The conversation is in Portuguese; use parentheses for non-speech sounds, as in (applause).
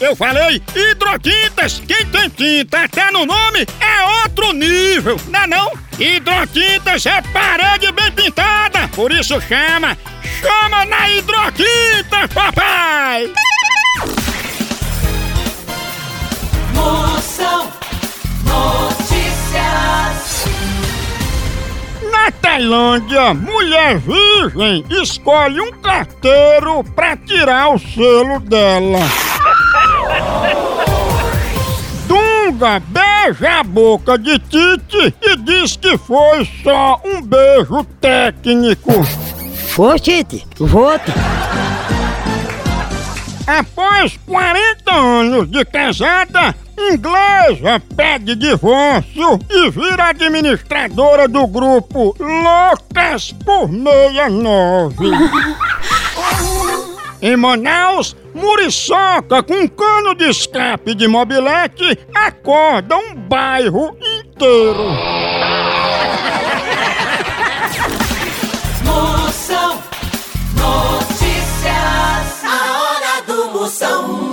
Eu falei hidrotintas. Quem tem tinta até no nome é outro nível, não é não? Hidrotintas é parede bem pintada, por isso chama. Chama na hidrotinta, papai! Moção Notícias. Na Tailândia, mulher virgem escolhe um carteiro pra tirar o selo dela. Beija a boca de Tite e diz que foi só um beijo técnico. Ô, Tite, voto. Após 40 anos de casada, inglesa pede divórcio e vira administradora do grupo Loucas por 69. (laughs) Em Manaus, muriçoca com um cano de escape de mobilete acorda um bairro inteiro. Moção Notícias. A hora do Moção.